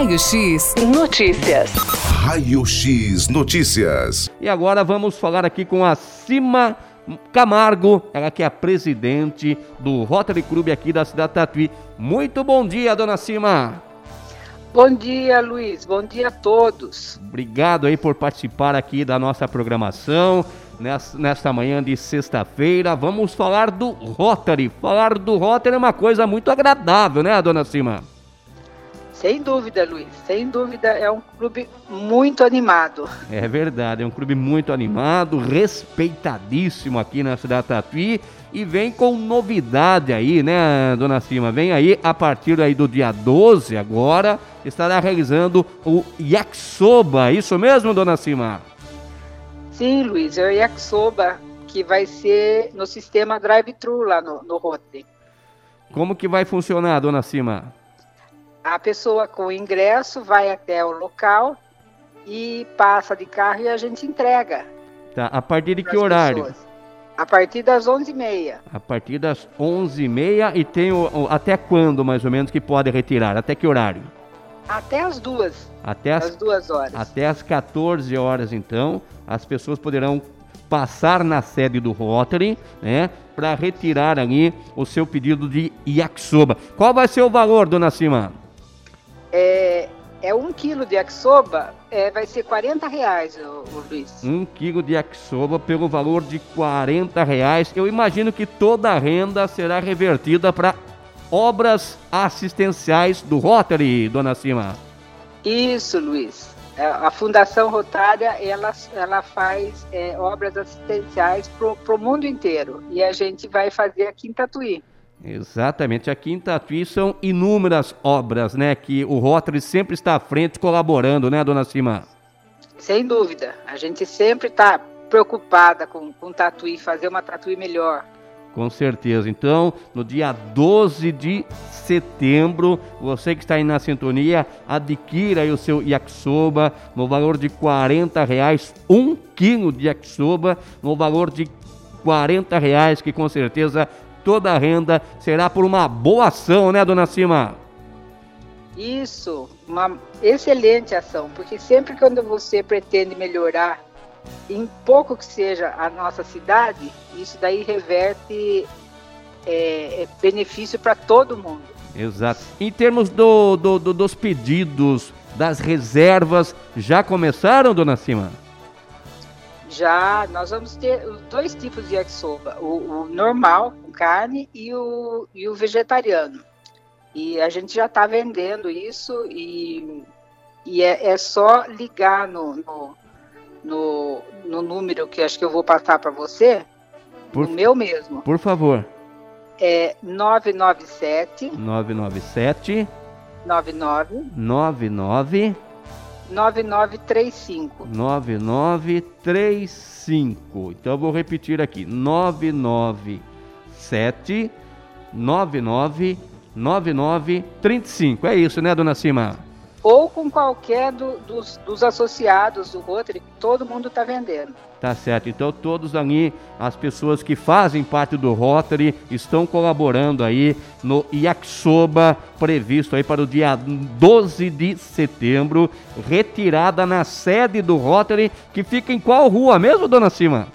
Raio X Notícias. Raio X Notícias. E agora vamos falar aqui com a Cima Camargo, ela que é a presidente do Rotary Club aqui da cidade Tatuí. Muito bom dia, dona Cima. Bom dia, Luiz. Bom dia a todos. Obrigado aí por participar aqui da nossa programação nesta manhã de sexta-feira. Vamos falar do Rotary. Falar do Rotary é uma coisa muito agradável, né, dona Cima? Sem dúvida, Luiz. Sem dúvida, é um clube muito animado. É verdade, é um clube muito animado, respeitadíssimo aqui na cidade Tatuí e vem com novidade aí, né, dona Cima? Vem aí a partir aí do dia 12 agora, estará realizando o Yakisoba, isso mesmo, dona Cima? Sim, Luiz, é o Yakisoba que vai ser no sistema drive-thru lá no, no Rotary. Como que vai funcionar, dona Cima? A pessoa com ingresso vai até o local e passa de carro e a gente entrega. Tá, a partir de que horário? Pessoas. A partir das 11h30. A partir das 11h30 e tem o, o, até quando, mais ou menos, que pode retirar? Até que horário? Até as duas. Até as, as duas horas. Até as 14 horas, então, as pessoas poderão passar na sede do Rotary, né, para retirar ali o seu pedido de yakisoba. Qual vai ser o valor, dona Cima? É, um quilo de yakisoba, é, vai ser 40 reais, ô, ô Luiz. Um quilo de yakisoba pelo valor de 40 reais. Eu imagino que toda a renda será revertida para obras assistenciais do Rotary, dona Cima. Isso, Luiz. A Fundação Rotária ela, ela faz é, obras assistenciais para o mundo inteiro e a gente vai fazer aqui em Tatuí. Exatamente, aqui em Tatuí são inúmeras obras, né, que o Rotary sempre está à frente colaborando, né, dona Cima? Sem dúvida, a gente sempre está preocupada com, com Tatuí, fazer uma Tatuí melhor. Com certeza. Então, no dia 12 de setembro, você que está aí na sintonia, adquira aí o seu yakisoba no valor de 40 reais, um quilo de yakisoba no valor de 40 reais, que com certeza toda a renda será por uma boa ação, né, dona Cima? Isso, uma excelente ação, porque sempre quando você pretende melhorar em pouco que seja a nossa cidade, isso daí reverte é, é benefício para todo mundo. Exato. Em termos do, do, do, dos pedidos, das reservas, já começaram, dona Cima? Já, nós vamos ter dois tipos de yakisoba, o, o normal, com carne, e o, e o vegetariano. E a gente já está vendendo isso e, e é, é só ligar no, no, no, no número que acho que eu vou passar para você, por, o meu mesmo. Por favor. É 997 997 99 99 9935 9935. Então eu vou repetir aqui: 997 99 9935. É isso, né, dona Cima? Ou com qualquer do, dos, dos, associados do Rotary, todo mundo está vendendo. Tá certo. Então todos ali, as pessoas que fazem parte do Rotary, estão colaborando aí no Yakisoba, previsto aí para o dia 12 de setembro, retirada na sede do Rotary, que fica em qual rua mesmo, dona Cima?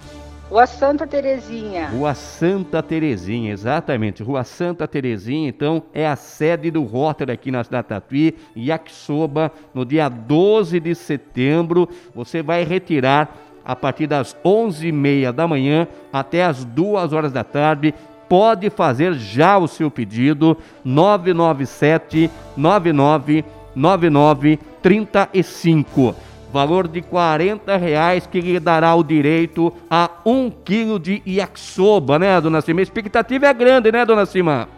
Rua Santa Terezinha. Rua Santa Terezinha, exatamente. Rua Santa Terezinha, então, é a sede do Rotary aqui na cidade Tatuí, Yakisoba, no dia 12 de setembro. Você vai retirar a partir das 11h30 da manhã até as 2 horas da tarde. Pode fazer já o seu pedido, 997 99 99 35 valor de 40 reais que lhe dará o direito a um quilo de yakisoba, né, dona Cima? A expectativa é grande, né, dona Cima?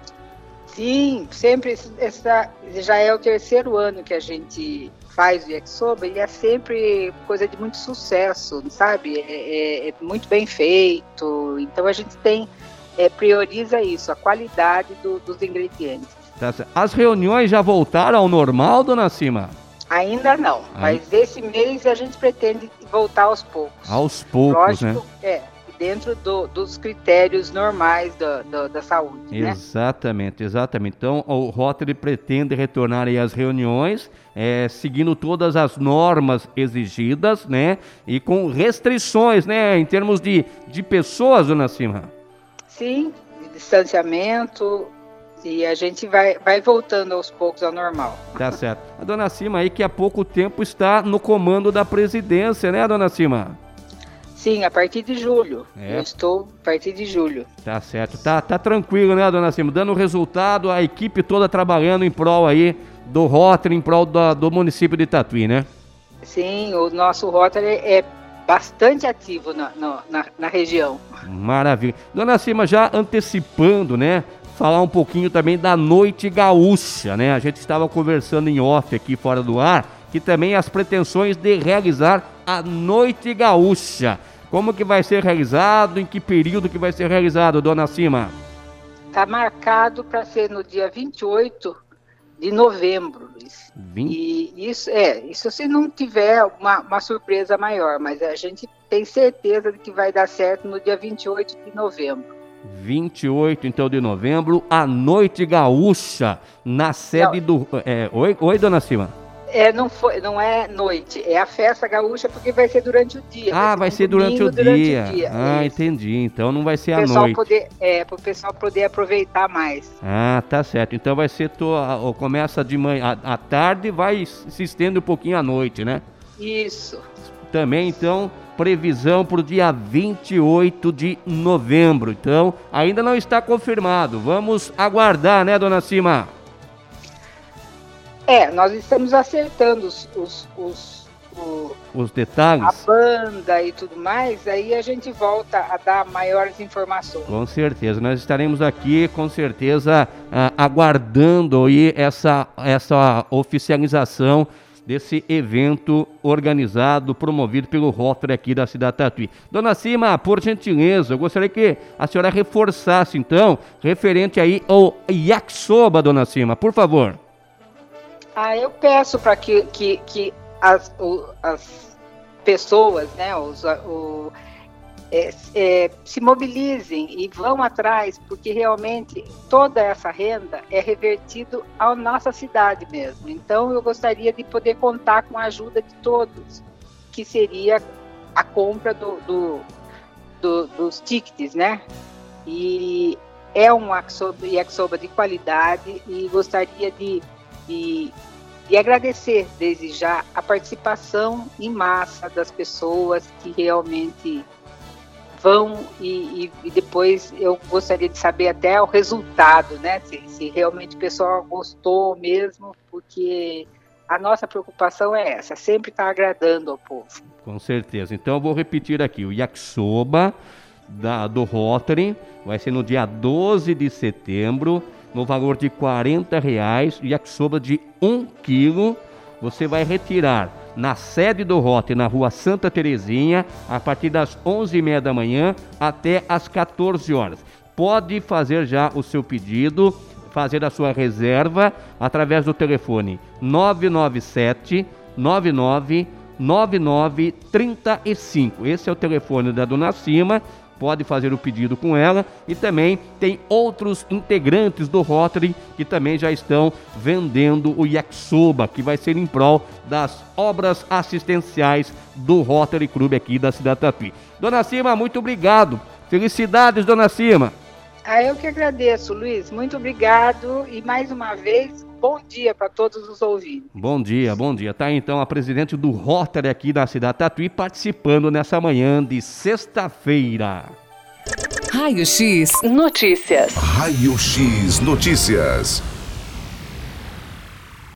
Sim, sempre essa já é o terceiro ano que a gente faz o yakisoba e é sempre coisa de muito sucesso, sabe? É, é, é muito bem feito. Então a gente tem é, prioriza isso, a qualidade do, dos ingredientes. Tá As reuniões já voltaram ao normal, dona Cima? Ainda não, mas esse mês a gente pretende voltar aos poucos. Aos poucos, Lógico, né? É, dentro do, dos critérios normais da, da, da saúde. Né? Exatamente, exatamente. Então, o Rotary pretende retornar às reuniões, é, seguindo todas as normas exigidas, né? E com restrições, né? Em termos de, de pessoas, dona Cima. Sim, distanciamento, e a gente vai, vai voltando aos poucos ao normal. Tá certo. A dona Cima aí que há pouco tempo está no comando da presidência, né, dona Cima? Sim, a partir de julho. É. Eu estou a partir de julho. Tá certo. Tá, tá tranquilo, né, dona Cima? Dando resultado, a equipe toda trabalhando em prol aí do Rotary, em prol do, do município de Tatuí, né? Sim, o nosso Rotary é bastante ativo na, na, na, região. Maravilha. Dona Cima, já antecipando, né? Falar um pouquinho também da Noite Gaúcha, né? A gente estava conversando em off aqui fora do ar, que também as pretensões de realizar a Noite Gaúcha. Como que vai ser realizado? Em que período que vai ser realizado, dona Cima? Está marcado para ser no dia 28 de novembro, Luiz. 20? E isso é, isso se não tiver uma, uma surpresa maior, mas a gente tem certeza de que vai dar certo no dia 28 de novembro. 28 então de novembro, a Noite Gaúcha, na sede não. do. É, oi, oi, dona Cima. É, não, foi, não é noite, é a festa gaúcha porque vai ser durante o dia. Ah, vai ser, durante, o durante, dia. o dia. Ah, isso. entendi. Então não vai ser à noite. Poder, é, para o pessoal poder aproveitar mais. Ah, tá certo. Então vai ser, to, começa de manhã, à tarde vai se estende um pouquinho à noite, né? Isso. Também, então, previsão para o dia 28 de novembro. Então, ainda não está confirmado. Vamos aguardar, né, dona Cima? É, nós estamos acertando os, os, os, o, os detalhes. A banda e tudo mais, aí a gente volta a dar maiores informações. Com certeza, nós estaremos aqui, com certeza, uh, aguardando aí essa, essa oficialização desse evento organizado, promovido pelo Rotary aqui da cidade Tatuí. Dona Cima, por gentileza, eu gostaria que a senhora reforçasse, então, referente aí ao yakisoba, Dona Cima, por favor. Ah, eu peço para que, que, que as, o, as pessoas, né, os, o, é, é, se mobilizem e vão atrás, porque realmente toda essa renda é revertido à nossa cidade mesmo. Então, eu gostaria de poder contar com a ajuda de todos, que seria a compra do, do, do dos tickets, né? E é um yakisoba de qualidade e gostaria de, de e agradecer desde já a participação em massa das pessoas que realmente vão e, e, e, depois eu gostaria de saber até o resultado, né? Se, se, realmente o pessoal gostou mesmo, porque a nossa preocupação é essa, sempre estar tá agradando ao povo. Com certeza. Então eu vou repetir aqui, o yakisoba da, do Rotary vai ser no dia 12 de setembro, no valor de 40 reais, yakisoba de 1 quilo. Você vai retirar na sede do Rote, na rua Santa Terezinha, a partir das 11h30 da manhã até as 14 horas. Pode fazer já o seu pedido, fazer a sua reserva através do telefone 997 99 9935. Esse é o telefone da Dona Cima pode fazer o pedido com ela e também tem outros integrantes do Rotary que também já estão vendendo o yakisoba, que vai ser em prol das obras assistenciais do Rotary Clube aqui da cidade Tatuí. Dona Cima, muito obrigado. Felicidades, Dona Cima. Ah, eu que agradeço, Luiz. Muito obrigado e mais uma vez bom dia para todos os ouvintes. Bom dia, bom dia. Tá então a presidente do Rotary aqui da cidade Tatuí participando nessa manhã de sexta-feira. Raio X Notícias. Raio X Notícias.